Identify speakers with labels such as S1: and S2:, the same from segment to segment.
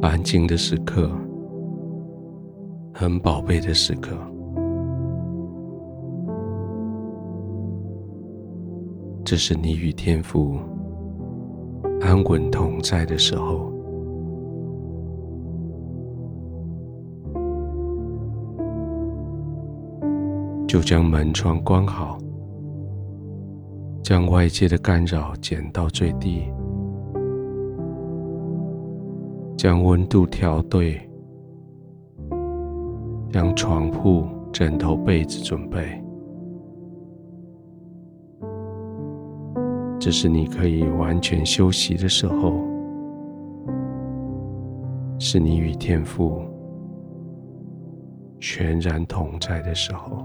S1: 安静的时刻，很宝贝的时刻，这是你与天父安稳同在的时候。就将门窗关好，将外界的干扰减到最低，将温度调对，将床铺、枕头、被子准备。这是你可以完全休息的时候，是你与天父全然同在的时候。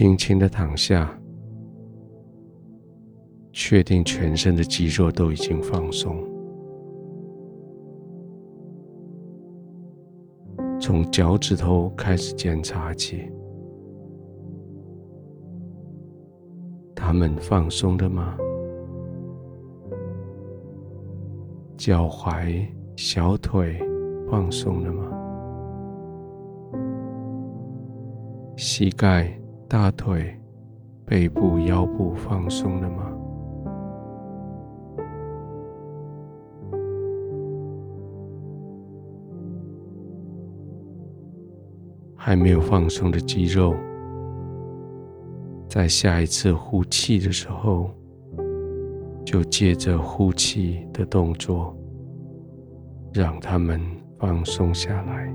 S1: 轻轻的躺下，确定全身的肌肉都已经放松。从脚趾头开始检查起，他们放松了吗？脚踝、小腿放松了吗？膝盖。大腿、背部、腰部放松了吗？还没有放松的肌肉，在下一次呼气的时候，就借着呼气的动作，让他们放松下来。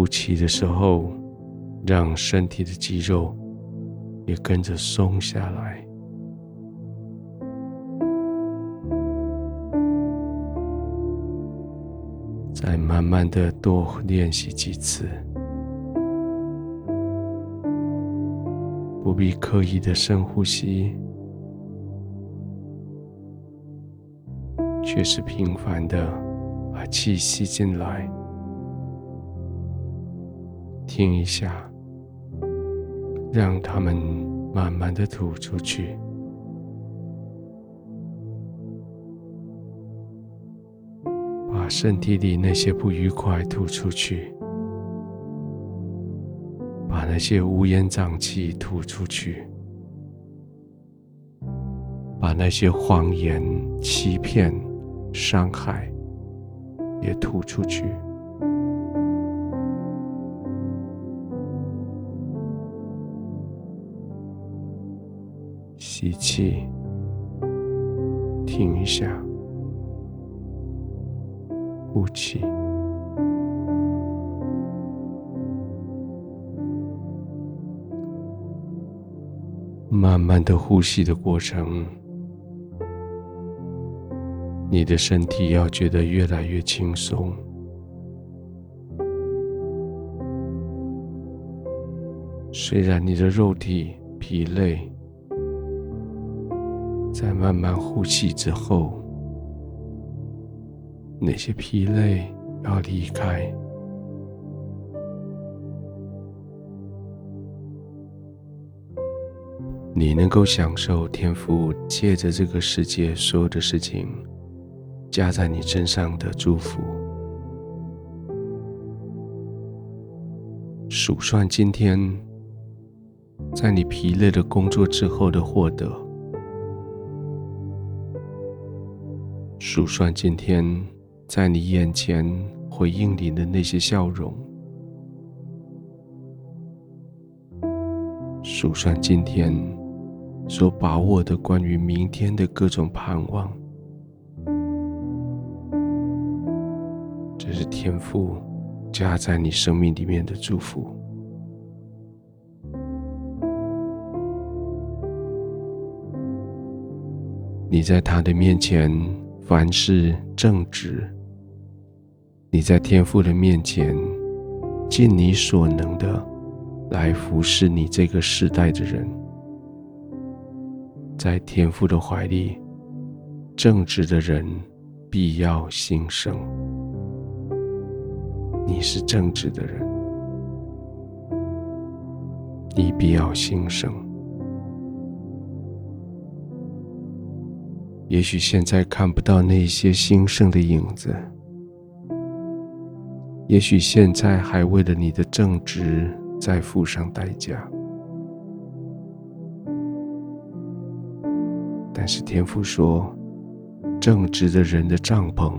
S1: 呼气的时候，让身体的肌肉也跟着松下来。再慢慢的多练习几次，不必刻意的深呼吸，却是频繁的把气吸进来。听一下，让他们慢慢的吐出去，把身体里那些不愉快吐出去，把那些乌烟瘴气吐出去，把那些谎言、欺骗、伤害也吐出去。吸气，停一下，呼气。慢慢的呼吸的过程，你的身体要觉得越来越轻松。虽然你的肉体疲累。在慢慢呼气之后，那些疲累要离开。你能够享受天父借着这个世界所有的事情加在你身上的祝福。数算今天在你疲累的工作之后的获得。数算今天在你眼前回应你的那些笑容，数算今天所把握的关于明天的各种盼望，这是天父加在你生命里面的祝福。你在他的面前。凡事正直，你在天父的面前尽你所能的来服侍你这个时代的人，在天父的怀里，正直的人必要兴盛。你是正直的人，你必要兴盛。也许现在看不到那些兴盛的影子，也许现在还为了你的正直在付上代价，但是天父说，正直的人的帐篷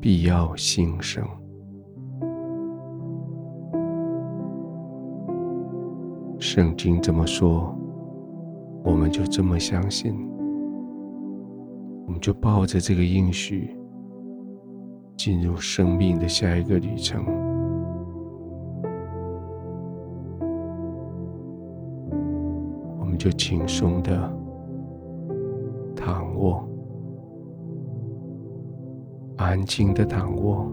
S1: 必要兴盛。圣经这么说，我们就这么相信，我们就抱着这个应许，进入生命的下一个旅程。我们就轻松的躺卧，安静的躺卧，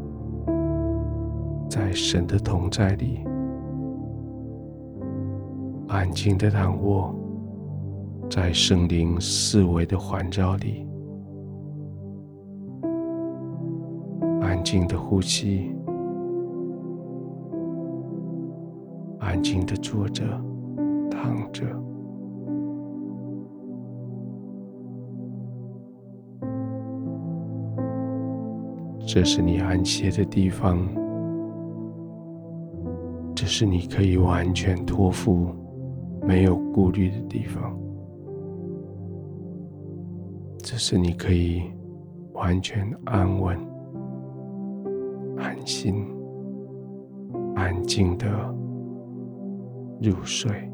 S1: 在神的同在里。安静的躺卧，在圣灵四围的环绕里；静的呼吸，安静的坐着、躺着。这是你安歇的地方，这是你可以完全托付。没有顾虑的地方，这是你可以完全安稳、安心、安静的入睡。